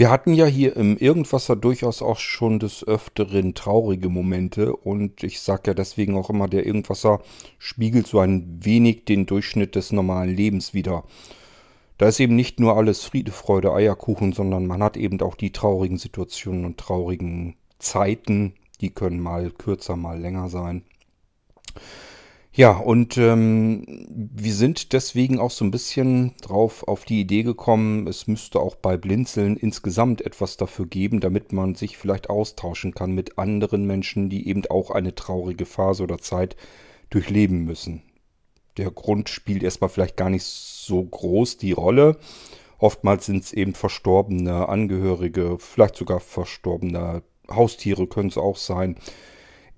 Wir hatten ja hier im Irgendwasser durchaus auch schon des Öfteren traurige Momente und ich sage ja deswegen auch immer, der Irgendwasser spiegelt so ein wenig den Durchschnitt des normalen Lebens wieder. Da ist eben nicht nur alles Friede, Freude, Eierkuchen, sondern man hat eben auch die traurigen Situationen und traurigen Zeiten, die können mal kürzer, mal länger sein. Ja, und ähm, wir sind deswegen auch so ein bisschen drauf auf die Idee gekommen, es müsste auch bei Blinzeln insgesamt etwas dafür geben, damit man sich vielleicht austauschen kann mit anderen Menschen, die eben auch eine traurige Phase oder Zeit durchleben müssen. Der Grund spielt erstmal vielleicht gar nicht so groß die Rolle. Oftmals sind es eben verstorbene Angehörige, vielleicht sogar verstorbene Haustiere können es auch sein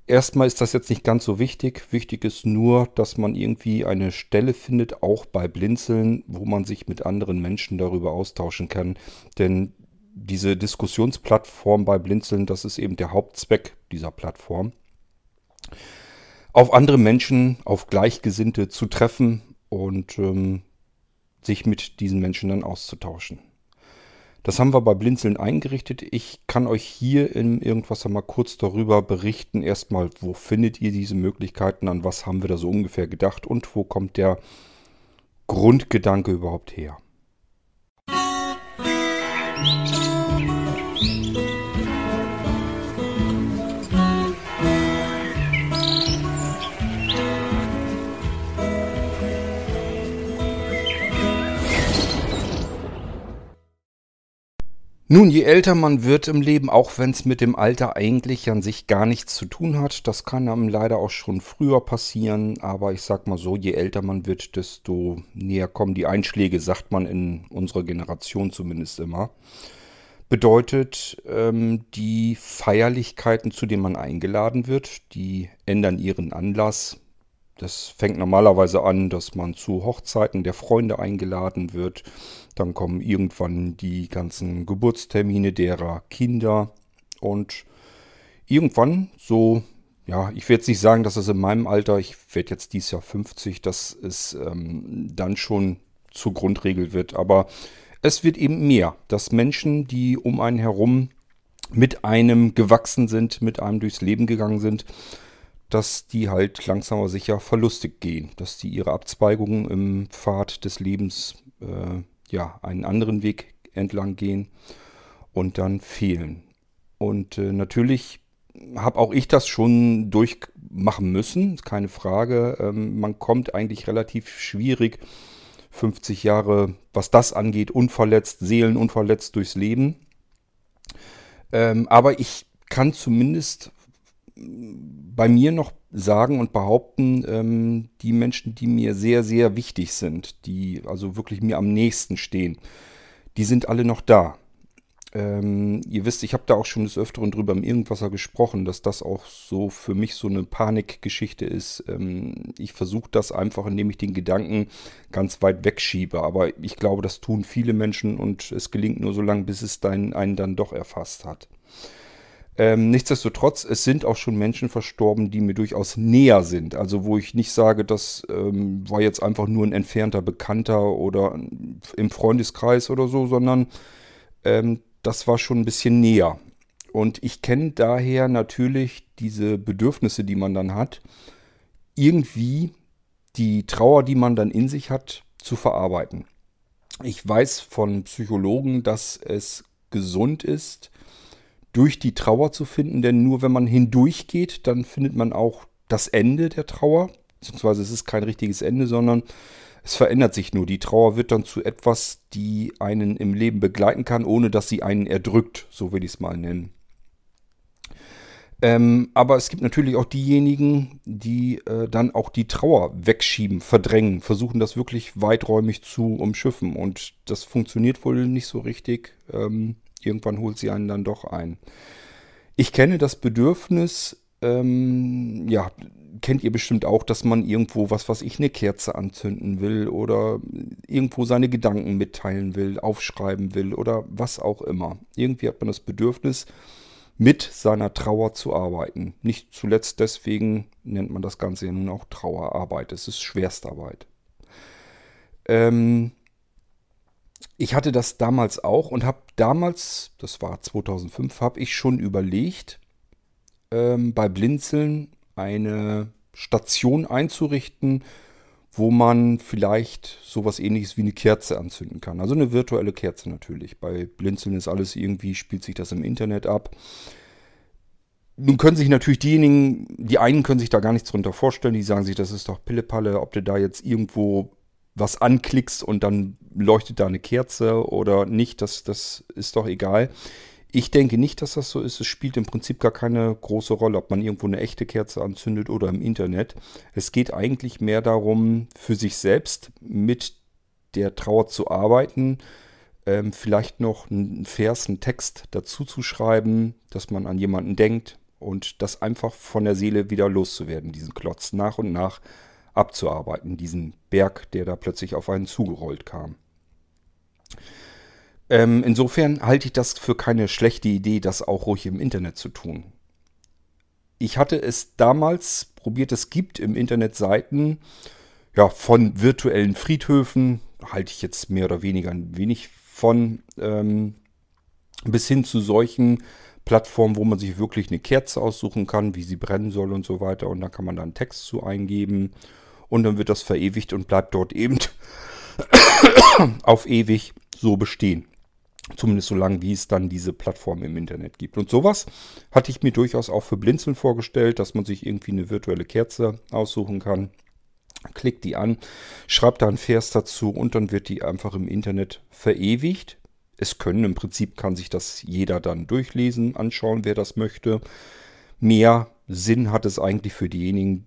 Erstmal ist das jetzt nicht ganz so wichtig. Wichtig ist nur, dass man irgendwie eine Stelle findet, auch bei Blinzeln, wo man sich mit anderen Menschen darüber austauschen kann. Denn diese Diskussionsplattform bei Blinzeln, das ist eben der Hauptzweck dieser Plattform. Auf andere Menschen, auf Gleichgesinnte zu treffen und ähm, sich mit diesen Menschen dann auszutauschen. Das haben wir bei Blinzeln eingerichtet. Ich kann euch hier in irgendwas mal kurz darüber berichten. Erstmal, wo findet ihr diese Möglichkeiten, an was haben wir da so ungefähr gedacht und wo kommt der Grundgedanke überhaupt her. Musik Nun, je älter man wird im Leben, auch wenn es mit dem Alter eigentlich an sich gar nichts zu tun hat, das kann einem leider auch schon früher passieren, aber ich sag mal so, je älter man wird, desto näher kommen die Einschläge, sagt man in unserer Generation zumindest immer. Bedeutet, ähm, die Feierlichkeiten, zu denen man eingeladen wird, die ändern ihren Anlass. Das fängt normalerweise an, dass man zu Hochzeiten der Freunde eingeladen wird. Dann kommen irgendwann die ganzen Geburtstermine derer Kinder. Und irgendwann so, ja, ich werde jetzt nicht sagen, dass es in meinem Alter, ich werde jetzt dieses Jahr 50, dass es ähm, dann schon zur Grundregel wird, aber es wird eben mehr, dass Menschen, die um einen herum mit einem gewachsen sind, mit einem durchs Leben gegangen sind, dass die halt langsam aber sicher verlustig gehen, dass die ihre Abzweigungen im Pfad des Lebens äh, ja, einen anderen Weg entlang gehen und dann fehlen. Und äh, natürlich habe auch ich das schon durchmachen müssen, keine Frage. Ähm, man kommt eigentlich relativ schwierig 50 Jahre, was das angeht, unverletzt, seelenunverletzt durchs Leben. Ähm, aber ich kann zumindest bei mir noch sagen und behaupten, ähm, die Menschen, die mir sehr, sehr wichtig sind, die also wirklich mir am nächsten stehen, die sind alle noch da. Ähm, ihr wisst, ich habe da auch schon des Öfteren drüber im Irgendwasser gesprochen, dass das auch so für mich so eine Panikgeschichte ist. Ähm, ich versuche das einfach, indem ich den Gedanken ganz weit wegschiebe. Aber ich glaube, das tun viele Menschen und es gelingt nur so lange, bis es dein, einen dann doch erfasst hat. Ähm, nichtsdestotrotz, es sind auch schon Menschen verstorben, die mir durchaus näher sind. Also wo ich nicht sage, das ähm, war jetzt einfach nur ein entfernter Bekannter oder im Freundeskreis oder so, sondern ähm, das war schon ein bisschen näher. Und ich kenne daher natürlich diese Bedürfnisse, die man dann hat, irgendwie die Trauer, die man dann in sich hat, zu verarbeiten. Ich weiß von Psychologen, dass es gesund ist, durch die Trauer zu finden, denn nur wenn man hindurchgeht, dann findet man auch das Ende der Trauer, beziehungsweise es ist kein richtiges Ende, sondern es verändert sich nur. Die Trauer wird dann zu etwas, die einen im Leben begleiten kann, ohne dass sie einen erdrückt, so will ich es mal nennen. Ähm, aber es gibt natürlich auch diejenigen, die äh, dann auch die Trauer wegschieben, verdrängen, versuchen das wirklich weiträumig zu umschiffen. Und das funktioniert wohl nicht so richtig. Ähm, irgendwann holt sie einen dann doch ein. Ich kenne das Bedürfnis, ähm, ja, kennt ihr bestimmt auch, dass man irgendwo, was was ich, eine Kerze anzünden will oder irgendwo seine Gedanken mitteilen will, aufschreiben will oder was auch immer. Irgendwie hat man das Bedürfnis, mit seiner Trauer zu arbeiten. Nicht zuletzt deswegen nennt man das Ganze ja nun auch Trauerarbeit. Es ist Schwerstarbeit. Ähm, ich hatte das damals auch und habe damals, das war 2005, habe ich schon überlegt, ähm, bei Blinzeln eine Station einzurichten, wo man vielleicht sowas ähnliches wie eine Kerze anzünden kann. Also eine virtuelle Kerze natürlich. Bei Blinzeln ist alles irgendwie, spielt sich das im Internet ab. Nun können sich natürlich diejenigen, die einen können sich da gar nichts drunter vorstellen, die sagen sich, das ist doch Pillepalle, ob du da jetzt irgendwo was anklickst und dann leuchtet da eine Kerze oder nicht, das, das ist doch egal. Ich denke nicht, dass das so ist. Es spielt im Prinzip gar keine große Rolle, ob man irgendwo eine echte Kerze anzündet oder im Internet. Es geht eigentlich mehr darum, für sich selbst mit der Trauer zu arbeiten, ähm, vielleicht noch einen Vers, einen Text dazu zu schreiben, dass man an jemanden denkt und das einfach von der Seele wieder loszuwerden, diesen Klotz nach und nach abzuarbeiten, diesen Berg, der da plötzlich auf einen zugerollt kam. Ähm, insofern halte ich das für keine schlechte Idee, das auch ruhig im Internet zu tun. Ich hatte es damals probiert, es gibt im Internet Seiten ja, von virtuellen Friedhöfen, halte ich jetzt mehr oder weniger ein wenig von, ähm, bis hin zu solchen Plattformen, wo man sich wirklich eine Kerze aussuchen kann, wie sie brennen soll und so weiter. Und da kann man dann Text zu eingeben und dann wird das verewigt und bleibt dort eben auf ewig so bestehen. Zumindest so lange, wie es dann diese Plattform im Internet gibt. Und sowas hatte ich mir durchaus auch für Blinzeln vorgestellt, dass man sich irgendwie eine virtuelle Kerze aussuchen kann. Klickt die an, schreibt da einen Vers dazu und dann wird die einfach im Internet verewigt. Es können im Prinzip, kann sich das jeder dann durchlesen, anschauen, wer das möchte. Mehr Sinn hat es eigentlich für diejenigen,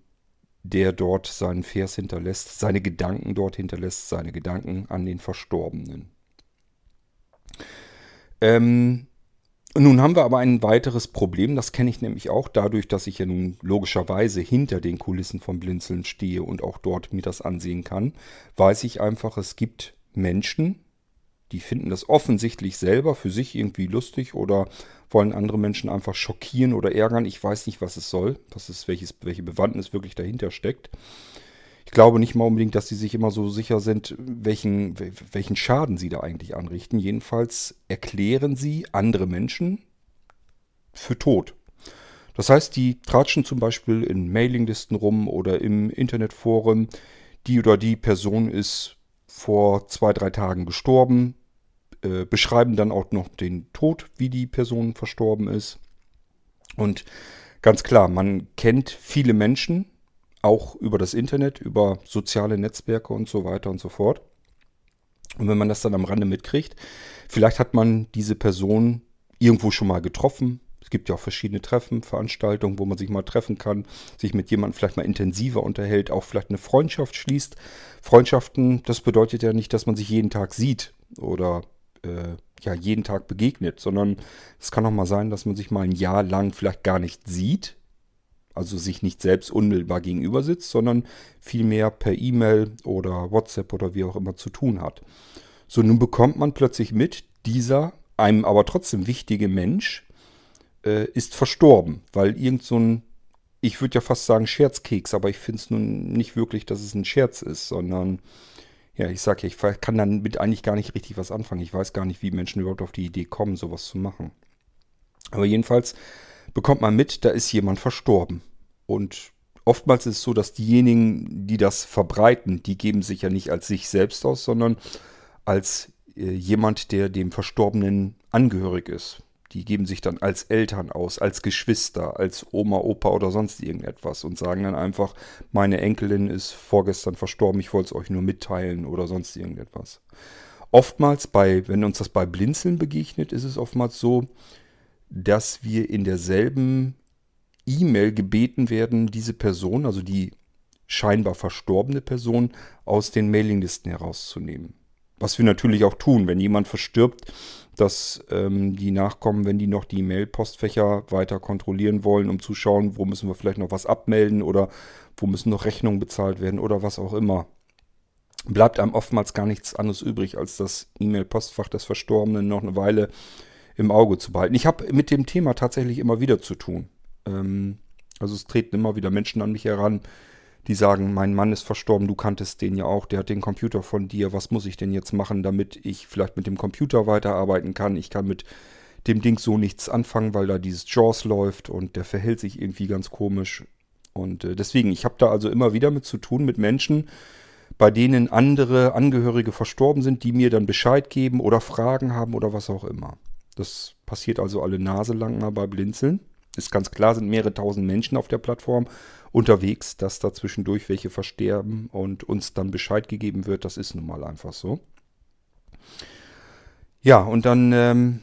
der dort seinen Vers hinterlässt, seine Gedanken dort hinterlässt, seine Gedanken an den Verstorbenen. Ähm, nun haben wir aber ein weiteres Problem, das kenne ich nämlich auch dadurch, dass ich ja nun logischerweise hinter den Kulissen vom Blinzeln stehe und auch dort mir das ansehen kann, weiß ich einfach, es gibt Menschen, die finden das offensichtlich selber für sich irgendwie lustig oder wollen andere Menschen einfach schockieren oder ärgern. Ich weiß nicht, was es soll, was ist, welches, welche Bewandtnis wirklich dahinter steckt. Ich glaube nicht mal unbedingt, dass sie sich immer so sicher sind, welchen, welchen Schaden sie da eigentlich anrichten. Jedenfalls erklären sie andere Menschen für tot. Das heißt, die tratschen zum Beispiel in Mailinglisten rum oder im Internetforum. Die oder die Person ist vor zwei, drei Tagen gestorben, äh, beschreiben dann auch noch den Tod, wie die Person verstorben ist. Und ganz klar, man kennt viele Menschen, auch über das Internet, über soziale Netzwerke und so weiter und so fort. Und wenn man das dann am Rande mitkriegt, vielleicht hat man diese Person irgendwo schon mal getroffen. Es gibt ja auch verschiedene Treffen, Veranstaltungen, wo man sich mal treffen kann, sich mit jemandem vielleicht mal intensiver unterhält, auch vielleicht eine Freundschaft schließt. Freundschaften, das bedeutet ja nicht, dass man sich jeden Tag sieht oder äh, ja jeden Tag begegnet, sondern es kann auch mal sein, dass man sich mal ein Jahr lang vielleicht gar nicht sieht, also sich nicht selbst unmittelbar gegenüber sitzt, sondern vielmehr per E-Mail oder WhatsApp oder wie auch immer zu tun hat. So, nun bekommt man plötzlich mit, dieser einem aber trotzdem wichtige Mensch äh, ist verstorben, weil irgend so ein, ich würde ja fast sagen Scherzkeks, aber ich finde es nun nicht wirklich, dass es ein Scherz ist, sondern ja, ich sage ja, ich kann damit eigentlich gar nicht richtig was anfangen. Ich weiß gar nicht, wie Menschen überhaupt auf die Idee kommen, sowas zu machen. Aber jedenfalls bekommt man mit, da ist jemand verstorben. Und oftmals ist es so, dass diejenigen, die das verbreiten, die geben sich ja nicht als sich selbst aus, sondern als äh, jemand, der dem Verstorbenen angehörig ist. Die geben sich dann als Eltern aus, als Geschwister, als Oma, Opa oder sonst irgendetwas und sagen dann einfach, meine Enkelin ist vorgestern verstorben, ich wollte es euch nur mitteilen oder sonst irgendetwas. Oftmals bei, wenn uns das bei Blinzeln begegnet, ist es oftmals so, dass wir in derselben E-Mail gebeten werden, diese Person, also die scheinbar verstorbene Person, aus den Mailinglisten herauszunehmen. Was wir natürlich auch tun, wenn jemand verstirbt, dass ähm, die Nachkommen, wenn die noch die Mail-Postfächer weiter kontrollieren wollen, um zu schauen, wo müssen wir vielleicht noch was abmelden oder wo müssen noch Rechnungen bezahlt werden oder was auch immer. Bleibt einem oftmals gar nichts anderes übrig, als das E-Mail-Postfach des Verstorbenen noch eine Weile im Auge zu behalten. Ich habe mit dem Thema tatsächlich immer wieder zu tun. Ähm, also es treten immer wieder Menschen an mich heran, die sagen, mein Mann ist verstorben, du kanntest den ja auch, der hat den Computer von dir, was muss ich denn jetzt machen, damit ich vielleicht mit dem Computer weiterarbeiten kann? Ich kann mit dem Ding so nichts anfangen, weil da dieses JAWS läuft und der verhält sich irgendwie ganz komisch. Und äh, deswegen, ich habe da also immer wieder mit zu tun, mit Menschen, bei denen andere Angehörige verstorben sind, die mir dann Bescheid geben oder Fragen haben oder was auch immer. Das passiert also alle Nase lang mal bei Blinzeln. Ist ganz klar, sind mehrere tausend Menschen auf der Plattform unterwegs, dass da zwischendurch welche versterben und uns dann Bescheid gegeben wird. Das ist nun mal einfach so. Ja, und dann ähm,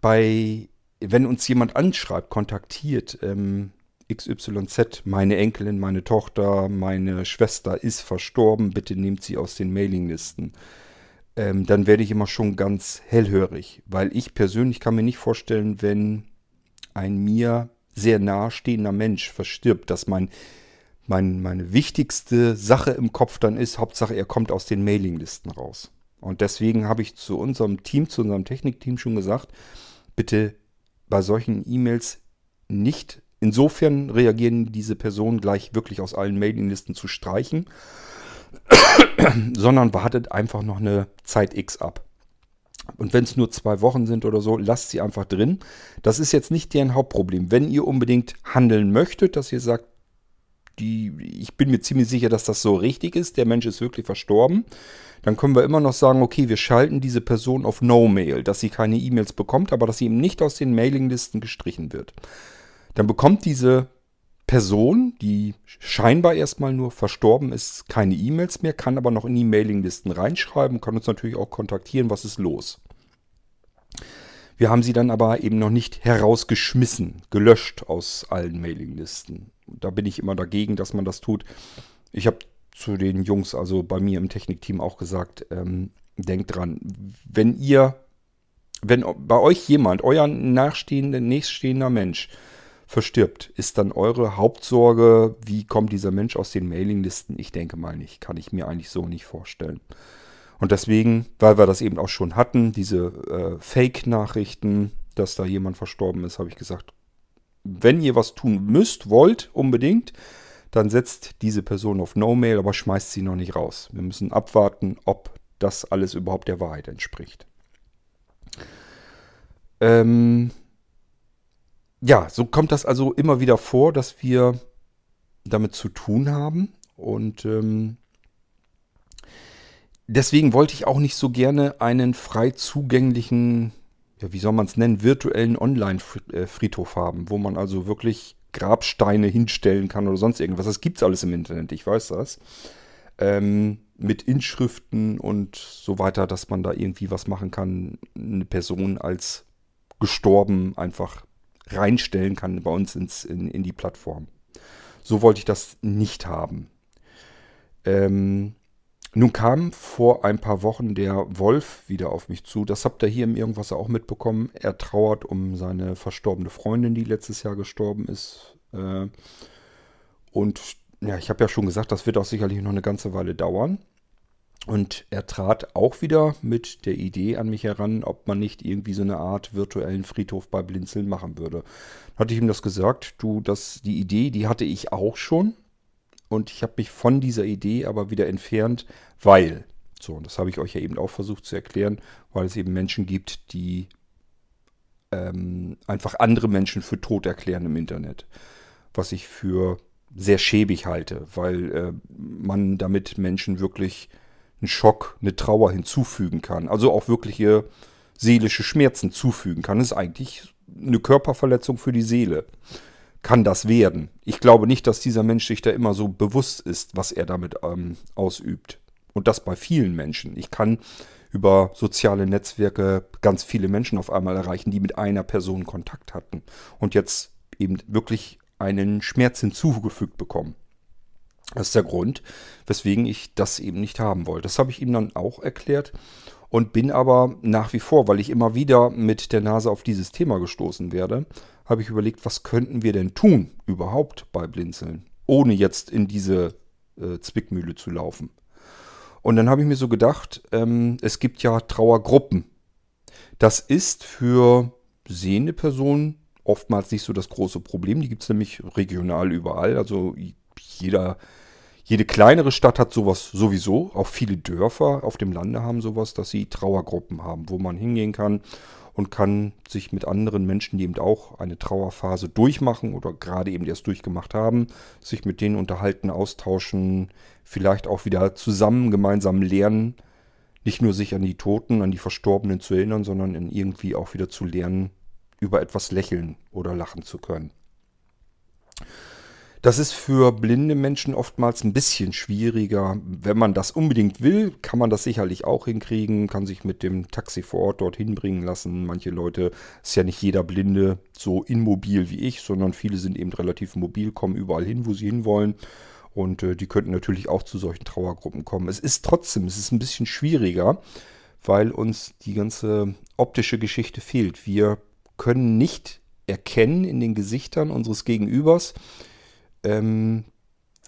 bei, wenn uns jemand anschreibt, kontaktiert, ähm, XYZ, meine Enkelin, meine Tochter, meine Schwester ist verstorben, bitte nehmt sie aus den Mailinglisten. Ähm, dann werde ich immer schon ganz hellhörig, weil ich persönlich kann mir nicht vorstellen, wenn ein mir sehr nahestehender Mensch verstirbt, dass mein, mein, meine wichtigste Sache im Kopf dann ist, Hauptsache er kommt aus den Mailinglisten raus. Und deswegen habe ich zu unserem Team, zu unserem Technikteam schon gesagt, bitte bei solchen E-Mails nicht insofern reagieren diese Personen gleich wirklich aus allen Mailinglisten zu streichen, sondern wartet einfach noch eine Zeit X ab. Und wenn es nur zwei Wochen sind oder so, lasst sie einfach drin. Das ist jetzt nicht deren Hauptproblem. Wenn ihr unbedingt handeln möchtet, dass ihr sagt, die, ich bin mir ziemlich sicher, dass das so richtig ist, der Mensch ist wirklich verstorben, dann können wir immer noch sagen, okay, wir schalten diese Person auf No-Mail, dass sie keine E-Mails bekommt, aber dass sie eben nicht aus den Mailinglisten gestrichen wird. Dann bekommt diese Person, die scheinbar erstmal nur verstorben ist, keine E-Mails mehr, kann aber noch in die Mailinglisten reinschreiben, kann uns natürlich auch kontaktieren, was ist los. Wir haben sie dann aber eben noch nicht herausgeschmissen, gelöscht aus allen Mailinglisten. Da bin ich immer dagegen, dass man das tut. Ich habe zu den Jungs, also bei mir im Technikteam auch gesagt, ähm, denkt dran, wenn ihr, wenn bei euch jemand, euer nachstehender, nächststehender Mensch, verstirbt. Ist dann eure Hauptsorge, wie kommt dieser Mensch aus den Mailinglisten? Ich denke mal nicht. Kann ich mir eigentlich so nicht vorstellen. Und deswegen, weil wir das eben auch schon hatten, diese äh, Fake-Nachrichten, dass da jemand verstorben ist, habe ich gesagt, wenn ihr was tun müsst, wollt, unbedingt, dann setzt diese Person auf No-Mail, aber schmeißt sie noch nicht raus. Wir müssen abwarten, ob das alles überhaupt der Wahrheit entspricht. Ähm, ja, so kommt das also immer wieder vor, dass wir damit zu tun haben. Und ähm, deswegen wollte ich auch nicht so gerne einen frei zugänglichen, ja, wie soll man es nennen, virtuellen Online-Friedhof haben, wo man also wirklich Grabsteine hinstellen kann oder sonst irgendwas. Das gibt es alles im Internet, ich weiß das. Ähm, mit Inschriften und so weiter, dass man da irgendwie was machen kann, eine Person als gestorben einfach reinstellen kann bei uns ins, in, in die Plattform. So wollte ich das nicht haben. Ähm, nun kam vor ein paar Wochen der Wolf wieder auf mich zu. Das habt ihr hier im Irgendwas auch mitbekommen. Er trauert um seine verstorbene Freundin, die letztes Jahr gestorben ist. Äh, und ja, ich habe ja schon gesagt, das wird auch sicherlich noch eine ganze Weile dauern. Und er trat auch wieder mit der Idee an mich heran, ob man nicht irgendwie so eine Art virtuellen Friedhof bei Blinzeln machen würde. Hatte ich ihm das gesagt, du, das, die Idee, die hatte ich auch schon. Und ich habe mich von dieser Idee aber wieder entfernt, weil, so, und das habe ich euch ja eben auch versucht zu erklären, weil es eben Menschen gibt, die ähm, einfach andere Menschen für tot erklären im Internet. Was ich für sehr schäbig halte, weil äh, man damit Menschen wirklich einen Schock, eine Trauer hinzufügen kann. Also auch wirkliche seelische Schmerzen zufügen kann. Ist eigentlich eine Körperverletzung für die Seele. Kann das werden. Ich glaube nicht, dass dieser Mensch sich da immer so bewusst ist, was er damit ähm, ausübt. Und das bei vielen Menschen. Ich kann über soziale Netzwerke ganz viele Menschen auf einmal erreichen, die mit einer Person Kontakt hatten und jetzt eben wirklich einen Schmerz hinzugefügt bekommen. Das ist der Grund, weswegen ich das eben nicht haben wollte. Das habe ich ihm dann auch erklärt und bin aber nach wie vor, weil ich immer wieder mit der Nase auf dieses Thema gestoßen werde, habe ich überlegt, was könnten wir denn tun überhaupt bei Blinzeln, ohne jetzt in diese äh, Zwickmühle zu laufen. Und dann habe ich mir so gedacht, ähm, es gibt ja Trauergruppen. Das ist für sehende Personen oftmals nicht so das große Problem. Die gibt es nämlich regional überall. Also jeder, jede kleinere Stadt hat sowas sowieso. Auch viele Dörfer auf dem Lande haben sowas, dass sie Trauergruppen haben, wo man hingehen kann und kann sich mit anderen Menschen, die eben auch eine Trauerphase durchmachen oder gerade eben erst durchgemacht haben, sich mit denen unterhalten, austauschen, vielleicht auch wieder zusammen gemeinsam lernen, nicht nur sich an die Toten, an die Verstorbenen zu erinnern, sondern irgendwie auch wieder zu lernen, über etwas lächeln oder lachen zu können. Das ist für blinde Menschen oftmals ein bisschen schwieriger. Wenn man das unbedingt will, kann man das sicherlich auch hinkriegen, kann sich mit dem Taxi vor Ort dorthin bringen lassen. Manche Leute, ist ja nicht jeder Blinde so immobil wie ich, sondern viele sind eben relativ mobil, kommen überall hin, wo sie hinwollen. Und äh, die könnten natürlich auch zu solchen Trauergruppen kommen. Es ist trotzdem, es ist ein bisschen schwieriger, weil uns die ganze optische Geschichte fehlt. Wir können nicht erkennen in den Gesichtern unseres Gegenübers, ähm,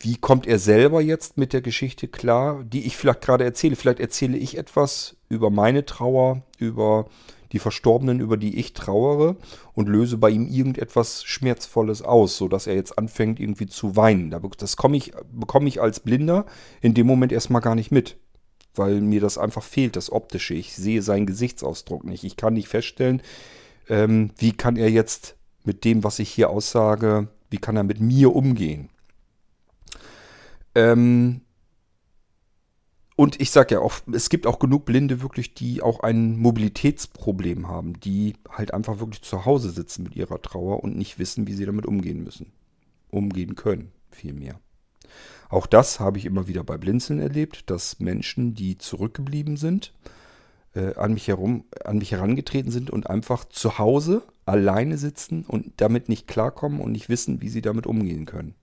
wie kommt er selber jetzt mit der Geschichte klar, die ich vielleicht gerade erzähle. Vielleicht erzähle ich etwas über meine Trauer, über die Verstorbenen, über die ich trauere und löse bei ihm irgendetwas Schmerzvolles aus, sodass er jetzt anfängt irgendwie zu weinen. Das ich, bekomme ich als Blinder in dem Moment erstmal gar nicht mit, weil mir das einfach fehlt, das Optische. Ich sehe seinen Gesichtsausdruck nicht. Ich kann nicht feststellen, ähm, wie kann er jetzt mit dem, was ich hier aussage, wie kann er mit mir umgehen. Ähm, und ich sage ja auch, es gibt auch genug Blinde wirklich, die auch ein Mobilitätsproblem haben, die halt einfach wirklich zu Hause sitzen mit ihrer Trauer und nicht wissen, wie sie damit umgehen müssen. Umgehen können, vielmehr. Auch das habe ich immer wieder bei Blinzeln erlebt, dass Menschen, die zurückgeblieben sind, äh, an, mich herum, an mich herangetreten sind und einfach zu Hause alleine sitzen und damit nicht klarkommen und nicht wissen, wie sie damit umgehen können.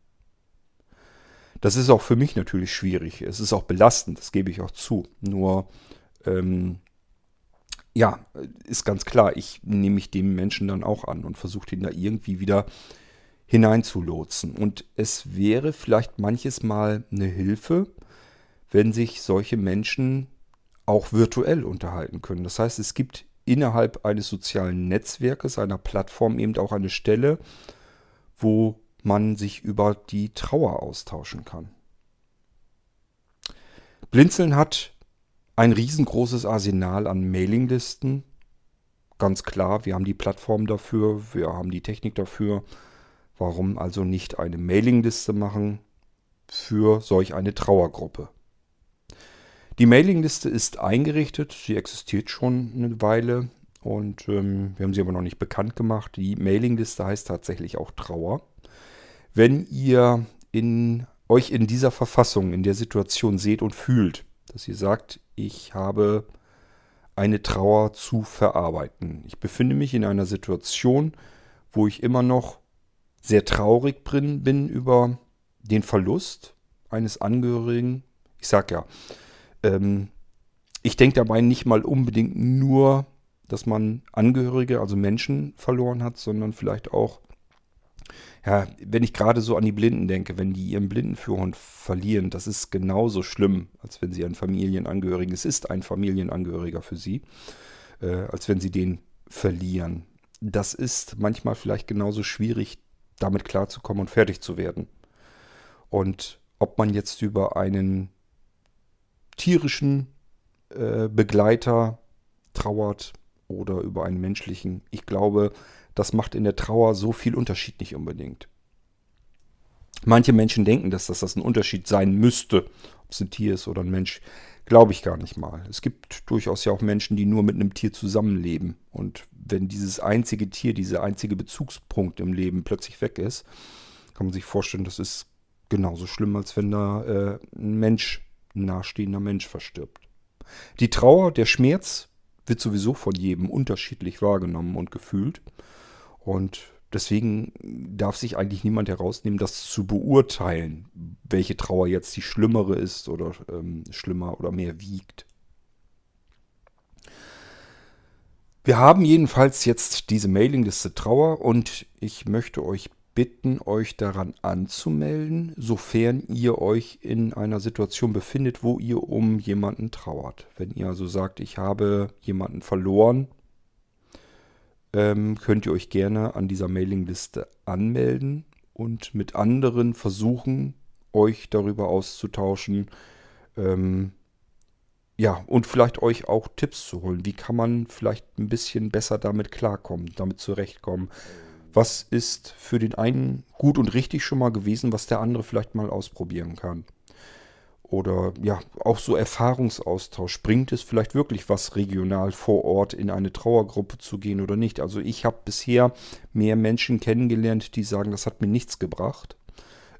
Das ist auch für mich natürlich schwierig. Es ist auch belastend, das gebe ich auch zu. Nur, ähm, ja, ist ganz klar, ich nehme mich dem Menschen dann auch an und versuche ihn da irgendwie wieder hineinzulotsen. Und es wäre vielleicht manches Mal eine Hilfe, wenn sich solche Menschen auch virtuell unterhalten können. Das heißt, es gibt innerhalb eines sozialen Netzwerkes, einer Plattform eben auch eine Stelle, wo man sich über die Trauer austauschen kann. Blinzeln hat ein riesengroßes Arsenal an Mailinglisten. Ganz klar, wir haben die Plattform dafür, wir haben die Technik dafür. Warum also nicht eine Mailingliste machen für solch eine Trauergruppe? Die Mailingliste ist eingerichtet, sie existiert schon eine Weile und ähm, wir haben sie aber noch nicht bekannt gemacht. Die Mailingliste heißt tatsächlich auch Trauer. Wenn ihr in, euch in dieser Verfassung, in der Situation seht und fühlt, dass ihr sagt, ich habe eine Trauer zu verarbeiten. Ich befinde mich in einer Situation, wo ich immer noch sehr traurig bin über den Verlust eines Angehörigen. Ich sage ja, ähm, ich denke dabei nicht mal unbedingt nur, dass man Angehörige, also Menschen verloren hat, sondern vielleicht auch, ja, wenn ich gerade so an die Blinden denke, wenn die ihren Blindenführhund verlieren, das ist genauso schlimm, als wenn sie einen Familienangehörigen, es ist ein Familienangehöriger für sie, äh, als wenn sie den verlieren. Das ist manchmal vielleicht genauso schwierig, damit klarzukommen und fertig zu werden. Und ob man jetzt über einen tierischen äh, Begleiter trauert oder über einen menschlichen. Ich glaube, das macht in der Trauer so viel Unterschied nicht unbedingt. Manche Menschen denken, dass das, das ein Unterschied sein müsste, ob es ein Tier ist oder ein Mensch. Glaube ich gar nicht mal. Es gibt durchaus ja auch Menschen, die nur mit einem Tier zusammenleben. Und wenn dieses einzige Tier, dieser einzige Bezugspunkt im Leben plötzlich weg ist, kann man sich vorstellen, das ist genauso schlimm, als wenn da äh, ein Mensch nahestehender Mensch verstirbt. Die Trauer, der Schmerz wird sowieso von jedem unterschiedlich wahrgenommen und gefühlt. Und deswegen darf sich eigentlich niemand herausnehmen, das zu beurteilen, welche Trauer jetzt die schlimmere ist oder ähm, schlimmer oder mehr wiegt. Wir haben jedenfalls jetzt diese Mailingliste Trauer und ich möchte euch bitten, euch daran anzumelden, sofern ihr euch in einer Situation befindet, wo ihr um jemanden trauert. Wenn ihr also sagt, ich habe jemanden verloren, ähm, könnt ihr euch gerne an dieser Mailingliste anmelden und mit anderen versuchen, euch darüber auszutauschen. Ähm, ja, und vielleicht euch auch Tipps zu holen. Wie kann man vielleicht ein bisschen besser damit klarkommen, damit zurechtkommen? Was ist für den einen gut und richtig schon mal gewesen, was der andere vielleicht mal ausprobieren kann? Oder ja, auch so Erfahrungsaustausch. Bringt es vielleicht wirklich was regional vor Ort in eine Trauergruppe zu gehen oder nicht? Also ich habe bisher mehr Menschen kennengelernt, die sagen, das hat mir nichts gebracht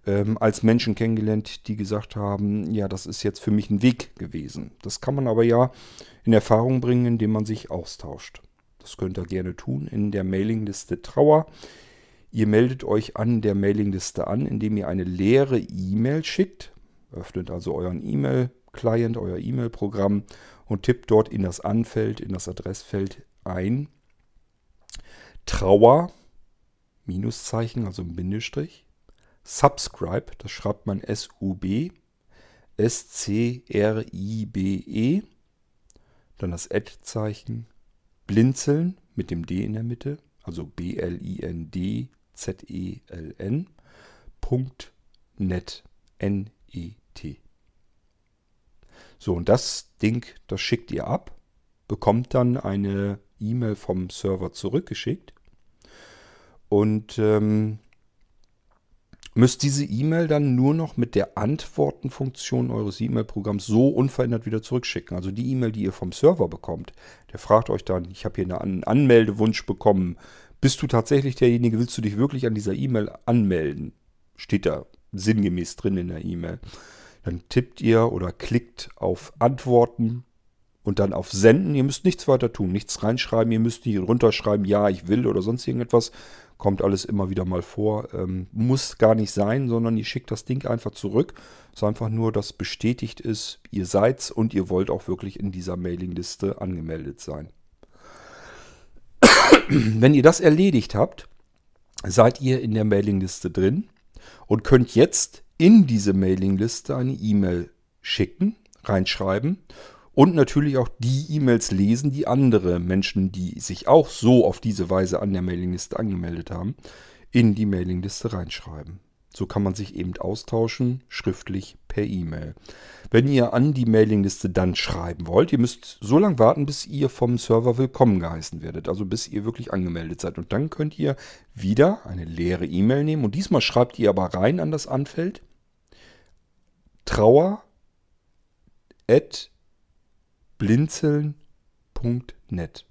ähm, als Menschen kennengelernt, die gesagt haben, ja, das ist jetzt für mich ein Weg gewesen. Das kann man aber ja in Erfahrung bringen, indem man sich austauscht. Das könnt ihr gerne tun in der Mailingliste Trauer. Ihr meldet euch an der Mailingliste an, indem ihr eine leere E-Mail schickt. Öffnet also euren E-Mail-Client, euer E-Mail-Programm und tippt dort in das Anfeld, in das Adressfeld ein. Trauer, Minuszeichen, also ein Bindestrich, Subscribe, das schreibt man S-U-B, S-C-R-I-B-E, dann das Ad-Zeichen, Blinzeln mit dem D in der Mitte, also B-L-I-N-D-Z-E-L-N, Punkt net, N-E-T. So, und das Ding, das schickt ihr ab, bekommt dann eine E-Mail vom Server zurückgeschickt und ähm, müsst diese E-Mail dann nur noch mit der Antwortenfunktion eures E-Mail-Programms so unverändert wieder zurückschicken. Also die E-Mail, die ihr vom Server bekommt, der fragt euch dann, ich habe hier einen Anmeldewunsch bekommen. Bist du tatsächlich derjenige, willst du dich wirklich an dieser E-Mail anmelden? Steht da sinngemäß drin in der E-Mail. Dann tippt ihr oder klickt auf Antworten und dann auf Senden. Ihr müsst nichts weiter tun, nichts reinschreiben. Ihr müsst nicht runterschreiben, ja, ich will oder sonst irgendetwas. Kommt alles immer wieder mal vor. Ähm, muss gar nicht sein, sondern ihr schickt das Ding einfach zurück. Es ist einfach nur, dass bestätigt ist, ihr seid's und ihr wollt auch wirklich in dieser Mailingliste angemeldet sein. Wenn ihr das erledigt habt, seid ihr in der Mailingliste drin und könnt jetzt in diese Mailingliste eine E-Mail schicken, reinschreiben und natürlich auch die E-Mails lesen, die andere Menschen, die sich auch so auf diese Weise an der Mailingliste angemeldet haben, in die Mailingliste reinschreiben. So kann man sich eben austauschen, schriftlich per E-Mail. Wenn ihr an die Mailingliste dann schreiben wollt, ihr müsst so lange warten, bis ihr vom Server willkommen geheißen werdet, also bis ihr wirklich angemeldet seid. Und dann könnt ihr wieder eine leere E-Mail nehmen und diesmal schreibt ihr aber rein an das Anfeld Trauer at blinzeln.net.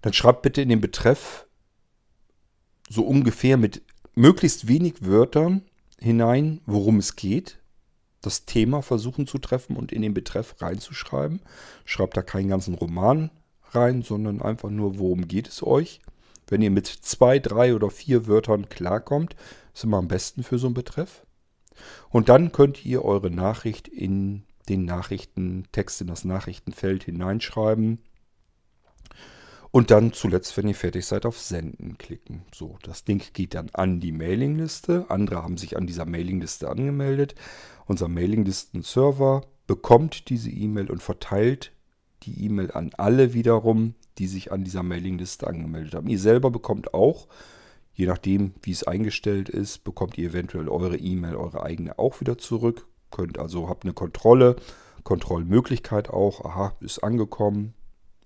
Dann schreibt bitte in den Betreff so ungefähr mit möglichst wenig Wörtern hinein, worum es geht. Das Thema versuchen zu treffen und in den Betreff reinzuschreiben. Schreibt da keinen ganzen Roman rein, sondern einfach nur, worum geht es euch. Wenn ihr mit zwei, drei oder vier Wörtern klarkommt, ist immer am besten für so einen Betreff. Und dann könnt ihr eure Nachricht in den Nachrichtentext in das Nachrichtenfeld hineinschreiben. Und dann zuletzt, wenn ihr fertig seid, auf Senden klicken. So, das Ding geht dann an die Mailingliste. Andere haben sich an dieser Mailingliste angemeldet. Unser Mailinglisten-Server bekommt diese E-Mail und verteilt die E-Mail an alle wiederum, die sich an dieser Mailingliste angemeldet haben. Ihr selber bekommt auch, je nachdem, wie es eingestellt ist, bekommt ihr eventuell eure E-Mail, eure eigene auch wieder zurück könnt also, habt eine Kontrolle, Kontrollmöglichkeit auch. Aha, ist angekommen.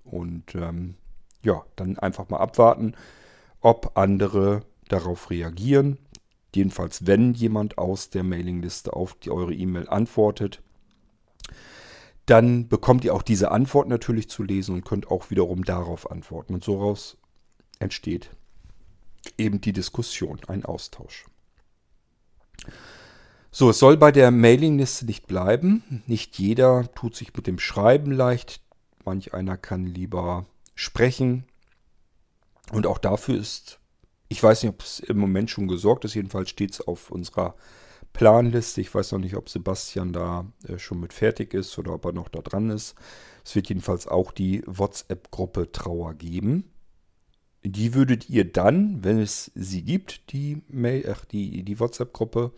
Und ähm, ja, dann einfach mal abwarten, ob andere darauf reagieren. Jedenfalls, wenn jemand aus der Mailingliste auf die, eure E-Mail antwortet, dann bekommt ihr auch diese Antwort natürlich zu lesen und könnt auch wiederum darauf antworten. Und so raus entsteht eben die Diskussion, ein Austausch. So, es soll bei der Mailingliste nicht bleiben. Nicht jeder tut sich mit dem Schreiben leicht. Manch einer kann lieber sprechen. Und auch dafür ist, ich weiß nicht, ob es im Moment schon gesorgt ist. Jedenfalls steht es auf unserer Planliste. Ich weiß noch nicht, ob Sebastian da äh, schon mit fertig ist oder ob er noch da dran ist. Es wird jedenfalls auch die WhatsApp-Gruppe Trauer geben. Die würdet ihr dann, wenn es sie gibt, die Mail, ach, die, die WhatsApp-Gruppe,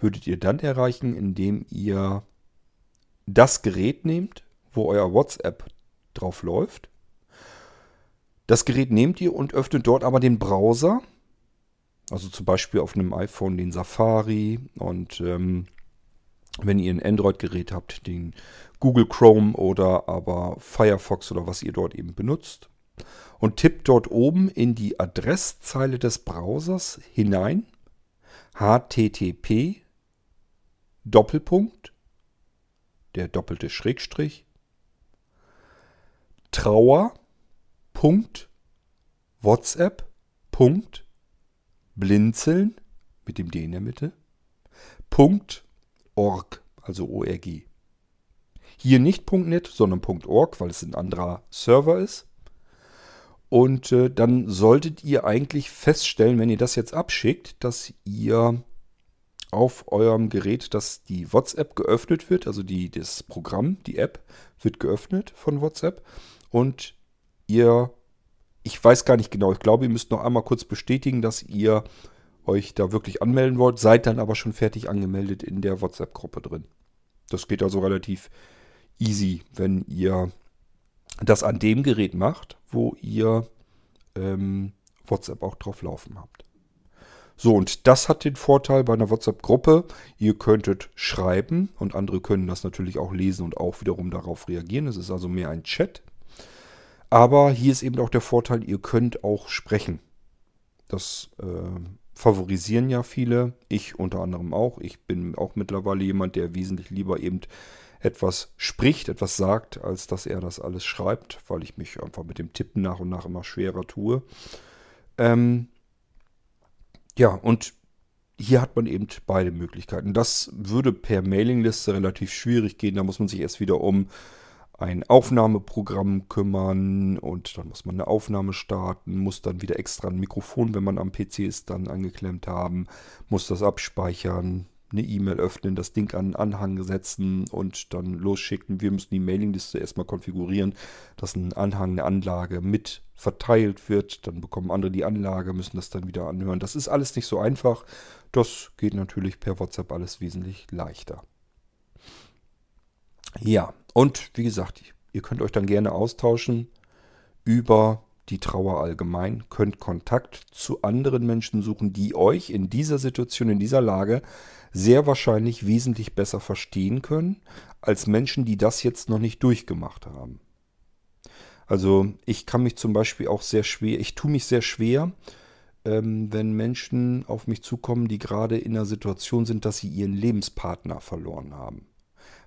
würdet ihr dann erreichen, indem ihr das Gerät nehmt, wo euer WhatsApp drauf läuft. Das Gerät nehmt ihr und öffnet dort aber den Browser. Also zum Beispiel auf einem iPhone den Safari und ähm, wenn ihr ein Android-Gerät habt, den Google Chrome oder aber Firefox oder was ihr dort eben benutzt. Und tippt dort oben in die Adresszeile des Browsers hinein http Doppelpunkt, der doppelte Schrägstrich, Trauer, Punkt, WhatsApp, Punkt, Blinzeln, mit dem D in der Mitte, org, also ORG. Hier nicht .net, sondern .org, weil es ein anderer Server ist. Und äh, dann solltet ihr eigentlich feststellen, wenn ihr das jetzt abschickt, dass ihr auf eurem Gerät, dass die WhatsApp geöffnet wird, also die, das Programm, die App wird geöffnet von WhatsApp und ihr, ich weiß gar nicht genau, ich glaube, ihr müsst noch einmal kurz bestätigen, dass ihr euch da wirklich anmelden wollt, seid dann aber schon fertig angemeldet in der WhatsApp-Gruppe drin. Das geht also relativ easy, wenn ihr das an dem Gerät macht, wo ihr ähm, WhatsApp auch drauf laufen habt. So, und das hat den Vorteil bei einer WhatsApp-Gruppe, ihr könntet schreiben und andere können das natürlich auch lesen und auch wiederum darauf reagieren. Es ist also mehr ein Chat. Aber hier ist eben auch der Vorteil, ihr könnt auch sprechen. Das äh, favorisieren ja viele, ich unter anderem auch. Ich bin auch mittlerweile jemand, der wesentlich lieber eben etwas spricht, etwas sagt, als dass er das alles schreibt, weil ich mich einfach mit dem Tippen nach und nach immer schwerer tue. Ähm, ja, und hier hat man eben beide Möglichkeiten. Das würde per Mailingliste relativ schwierig gehen. Da muss man sich erst wieder um ein Aufnahmeprogramm kümmern und dann muss man eine Aufnahme starten, muss dann wieder extra ein Mikrofon, wenn man am PC ist, dann angeklemmt haben, muss das abspeichern, eine E-Mail öffnen, das Ding an Anhang setzen und dann losschicken. Wir müssen die Mailingliste erstmal konfigurieren, dass ein Anhang, eine Anlage mit verteilt wird. Dann bekommen andere die Anlage, müssen das dann wieder anhören. Das ist alles nicht so einfach. Das geht natürlich per WhatsApp alles wesentlich leichter. Ja, und wie gesagt, ihr könnt euch dann gerne austauschen über die Trauer allgemein, könnt Kontakt zu anderen Menschen suchen, die euch in dieser Situation, in dieser Lage sehr wahrscheinlich wesentlich besser verstehen können, als Menschen, die das jetzt noch nicht durchgemacht haben. Also ich kann mich zum Beispiel auch sehr schwer, ich tue mich sehr schwer, ähm, wenn Menschen auf mich zukommen, die gerade in einer Situation sind, dass sie ihren Lebenspartner verloren haben.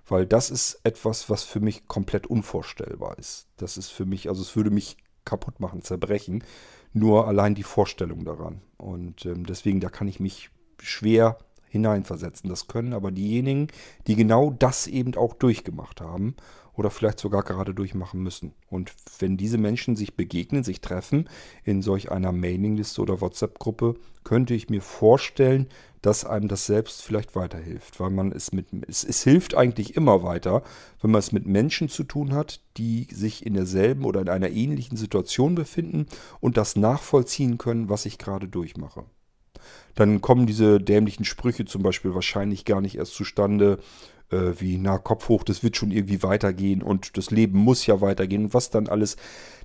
Weil das ist etwas, was für mich komplett unvorstellbar ist. Das ist für mich, also es würde mich kaputt machen, zerbrechen. Nur allein die Vorstellung daran. Und ähm, deswegen, da kann ich mich schwer hineinversetzen. Das können aber diejenigen, die genau das eben auch durchgemacht haben oder vielleicht sogar gerade durchmachen müssen. Und wenn diese Menschen sich begegnen, sich treffen in solch einer Mailingliste oder WhatsApp-Gruppe, könnte ich mir vorstellen, dass einem das selbst vielleicht weiterhilft, weil man es mit es, es hilft eigentlich immer weiter, wenn man es mit Menschen zu tun hat, die sich in derselben oder in einer ähnlichen Situation befinden und das nachvollziehen können, was ich gerade durchmache dann kommen diese dämlichen Sprüche zum Beispiel wahrscheinlich gar nicht erst zustande, äh, wie, na, Kopf hoch, das wird schon irgendwie weitergehen und das Leben muss ja weitergehen und was dann alles.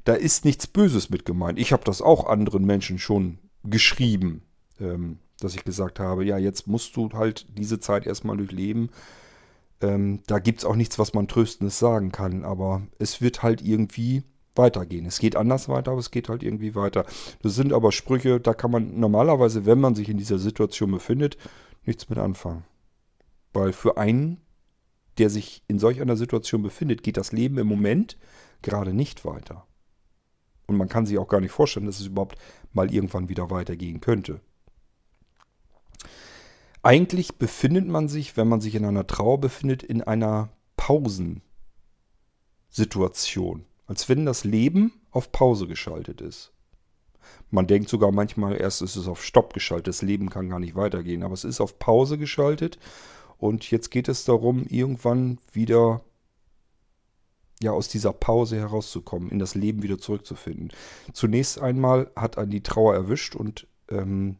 Da ist nichts Böses mit gemeint. Ich habe das auch anderen Menschen schon geschrieben, ähm, dass ich gesagt habe, ja, jetzt musst du halt diese Zeit erstmal durchleben. Ähm, da gibt es auch nichts, was man Tröstendes sagen kann, aber es wird halt irgendwie weitergehen. Es geht anders weiter, aber es geht halt irgendwie weiter. Das sind aber Sprüche, da kann man normalerweise, wenn man sich in dieser Situation befindet, nichts mit anfangen. Weil für einen, der sich in solch einer Situation befindet, geht das Leben im Moment gerade nicht weiter. Und man kann sich auch gar nicht vorstellen, dass es überhaupt mal irgendwann wieder weitergehen könnte. Eigentlich befindet man sich, wenn man sich in einer Trauer befindet, in einer Pausensituation. Als wenn das Leben auf Pause geschaltet ist. Man denkt sogar manchmal, erst ist es auf Stopp geschaltet, das Leben kann gar nicht weitergehen, aber es ist auf Pause geschaltet und jetzt geht es darum, irgendwann wieder ja aus dieser Pause herauszukommen, in das Leben wieder zurückzufinden. Zunächst einmal hat einen die Trauer erwischt und ähm,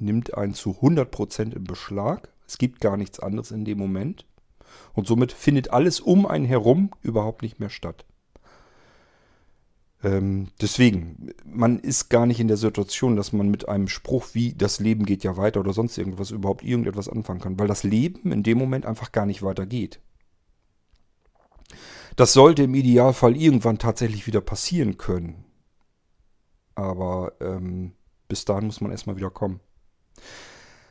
nimmt einen zu 100% im Beschlag. Es gibt gar nichts anderes in dem Moment. Und somit findet alles um einen herum überhaupt nicht mehr statt. Ähm, deswegen, man ist gar nicht in der Situation, dass man mit einem Spruch wie das Leben geht ja weiter oder sonst irgendwas überhaupt irgendetwas anfangen kann, weil das Leben in dem Moment einfach gar nicht weitergeht. Das sollte im Idealfall irgendwann tatsächlich wieder passieren können. Aber ähm, bis dahin muss man erstmal wieder kommen.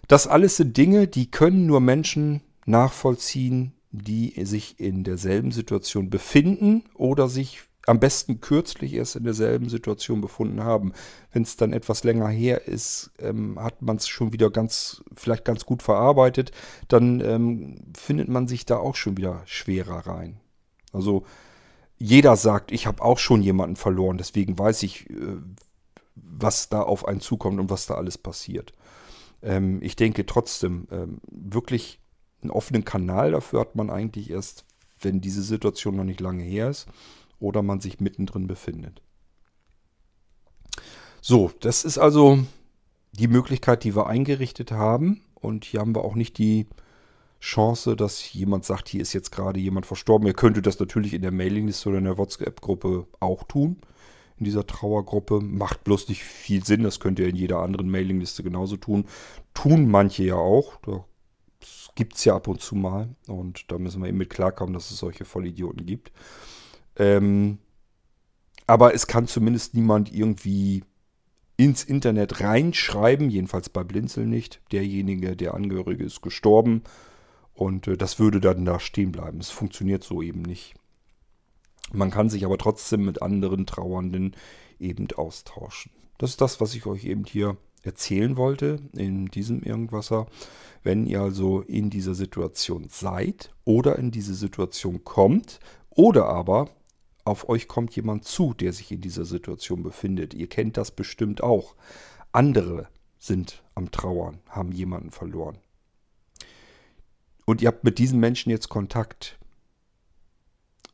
Das alles sind Dinge, die können nur Menschen nachvollziehen, die sich in derselben Situation befinden oder sich am besten kürzlich erst in derselben Situation befunden haben. Wenn es dann etwas länger her ist, ähm, hat man es schon wieder ganz, vielleicht ganz gut verarbeitet, dann ähm, findet man sich da auch schon wieder schwerer rein. Also jeder sagt, ich habe auch schon jemanden verloren, deswegen weiß ich, äh, was da auf einen zukommt und was da alles passiert. Ähm, ich denke trotzdem, ähm, wirklich einen offenen Kanal dafür hat man eigentlich erst, wenn diese Situation noch nicht lange her ist oder man sich mittendrin befindet. So, das ist also die Möglichkeit, die wir eingerichtet haben. Und hier haben wir auch nicht die Chance, dass jemand sagt, hier ist jetzt gerade jemand verstorben. Er könnte das natürlich in der Mailingliste oder in der WhatsApp-Gruppe auch tun. In dieser Trauergruppe. Macht bloß nicht viel Sinn. Das könnt ihr in jeder anderen Mailingliste genauso tun. Tun manche ja auch. Das gibt es ja ab und zu mal. Und da müssen wir eben mit klarkommen, dass es solche Vollidioten gibt. Ähm, aber es kann zumindest niemand irgendwie ins Internet reinschreiben, jedenfalls bei Blinzeln nicht. Derjenige, der Angehörige ist gestorben und äh, das würde dann da stehen bleiben. Es funktioniert so eben nicht. Man kann sich aber trotzdem mit anderen Trauernden eben austauschen. Das ist das, was ich euch eben hier erzählen wollte in diesem Irgendwasser. Wenn ihr also in dieser Situation seid oder in diese Situation kommt oder aber auf euch kommt jemand zu, der sich in dieser Situation befindet. Ihr kennt das bestimmt auch. Andere sind am Trauern, haben jemanden verloren. Und ihr habt mit diesen Menschen jetzt Kontakt.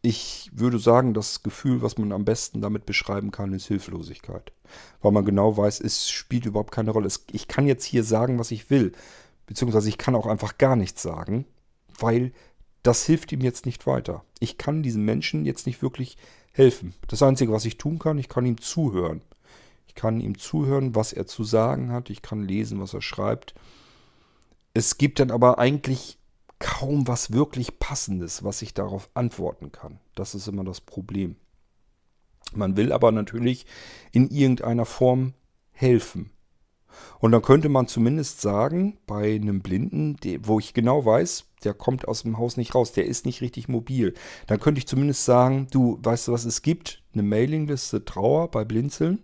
Ich würde sagen, das Gefühl, was man am besten damit beschreiben kann, ist Hilflosigkeit. Weil man genau weiß, es spielt überhaupt keine Rolle. Ich kann jetzt hier sagen, was ich will. Beziehungsweise ich kann auch einfach gar nichts sagen, weil das hilft ihm jetzt nicht weiter. Ich kann diesem Menschen jetzt nicht wirklich helfen. Das Einzige, was ich tun kann, ich kann ihm zuhören. Ich kann ihm zuhören, was er zu sagen hat. Ich kann lesen, was er schreibt. Es gibt dann aber eigentlich kaum was wirklich Passendes, was ich darauf antworten kann. Das ist immer das Problem. Man will aber natürlich in irgendeiner Form helfen. Und dann könnte man zumindest sagen, bei einem Blinden, wo ich genau weiß, der kommt aus dem Haus nicht raus, der ist nicht richtig mobil, dann könnte ich zumindest sagen, du weißt du, was es gibt? Eine Mailingliste Trauer bei Blinzeln.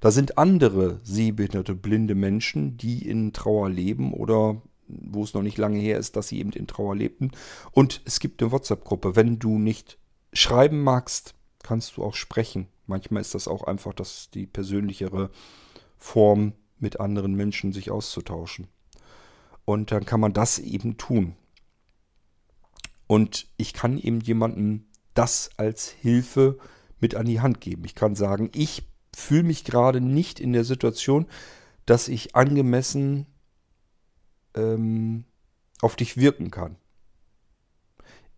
Da sind andere sehbehinderte, blinde Menschen, die in Trauer leben oder wo es noch nicht lange her ist, dass sie eben in Trauer lebten. Und es gibt eine WhatsApp-Gruppe. Wenn du nicht schreiben magst, kannst du auch sprechen. Manchmal ist das auch einfach das die persönlichere Form mit anderen Menschen sich auszutauschen. Und dann kann man das eben tun. Und ich kann eben jemandem das als Hilfe mit an die Hand geben. Ich kann sagen, ich fühle mich gerade nicht in der Situation, dass ich angemessen ähm, auf dich wirken kann.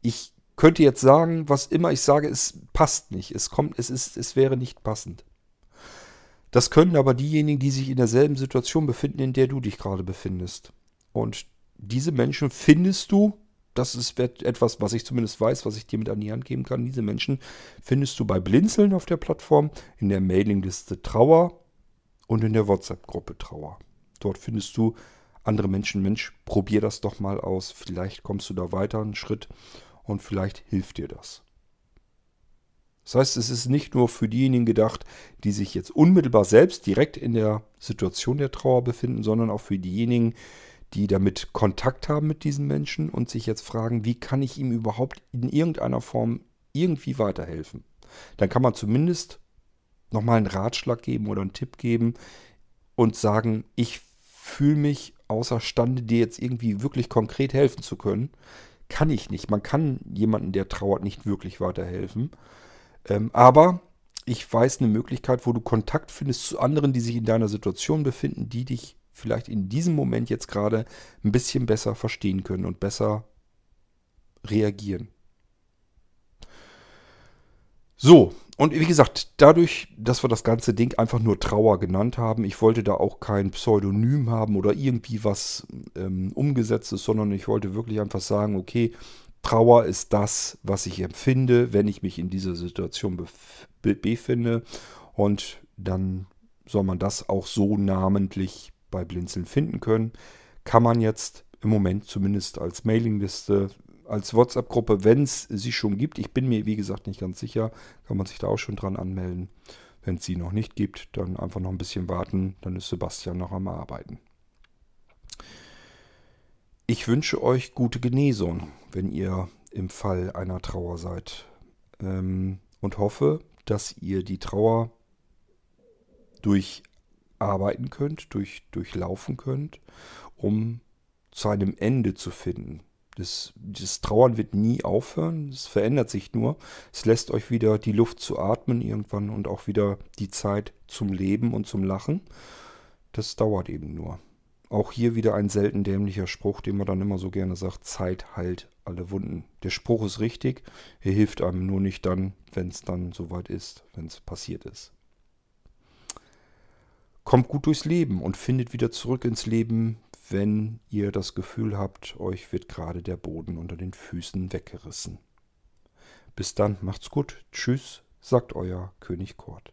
Ich könnte jetzt sagen, was immer ich sage, es passt nicht. Es kommt, es ist, es wäre nicht passend. Das können aber diejenigen, die sich in derselben Situation befinden, in der du dich gerade befindest. Und diese Menschen findest du, das ist etwas, was ich zumindest weiß, was ich dir mit an die Hand geben kann. Diese Menschen findest du bei Blinzeln auf der Plattform, in der Mailingliste Trauer und in der WhatsApp-Gruppe Trauer. Dort findest du andere Menschen. Mensch, probier das doch mal aus. Vielleicht kommst du da weiter einen Schritt und vielleicht hilft dir das. Das heißt, es ist nicht nur für diejenigen gedacht, die sich jetzt unmittelbar selbst direkt in der Situation der Trauer befinden, sondern auch für diejenigen, die damit Kontakt haben mit diesen Menschen und sich jetzt fragen, wie kann ich ihm überhaupt in irgendeiner Form irgendwie weiterhelfen. Dann kann man zumindest nochmal einen Ratschlag geben oder einen Tipp geben und sagen, ich fühle mich außerstande, dir jetzt irgendwie wirklich konkret helfen zu können. Kann ich nicht. Man kann jemanden, der trauert, nicht wirklich weiterhelfen. Ähm, aber ich weiß eine Möglichkeit, wo du Kontakt findest zu anderen, die sich in deiner Situation befinden, die dich vielleicht in diesem Moment jetzt gerade ein bisschen besser verstehen können und besser reagieren. So, Und wie gesagt, dadurch, dass wir das ganze Ding einfach nur Trauer genannt haben, ich wollte da auch kein Pseudonym haben oder irgendwie was ähm, umgesetztes, sondern ich wollte wirklich einfach sagen, okay, Trauer ist das, was ich empfinde, wenn ich mich in dieser Situation bef befinde. Und dann soll man das auch so namentlich bei Blinzeln finden können. Kann man jetzt im Moment zumindest als Mailingliste als WhatsApp-Gruppe, wenn es sie schon gibt. Ich bin mir, wie gesagt, nicht ganz sicher. Kann man sich da auch schon dran anmelden. Wenn es sie noch nicht gibt, dann einfach noch ein bisschen warten. Dann ist Sebastian noch am Arbeiten. Ich wünsche euch gute Genesung, wenn ihr im Fall einer Trauer seid. Ähm, und hoffe, dass ihr die Trauer durcharbeiten könnt, durch, durchlaufen könnt, um zu einem Ende zu finden. Das, das Trauern wird nie aufhören, es verändert sich nur. Es lässt euch wieder die Luft zu atmen irgendwann und auch wieder die Zeit zum Leben und zum Lachen. Das dauert eben nur. Auch hier wieder ein selten dämlicher Spruch, den man dann immer so gerne sagt, Zeit heilt alle Wunden. Der Spruch ist richtig, er hilft einem nur nicht dann, wenn es dann soweit ist, wenn es passiert ist. Kommt gut durchs Leben und findet wieder zurück ins Leben, wenn ihr das Gefühl habt, euch wird gerade der Boden unter den Füßen weggerissen. Bis dann, macht's gut. Tschüss, sagt euer König Kort.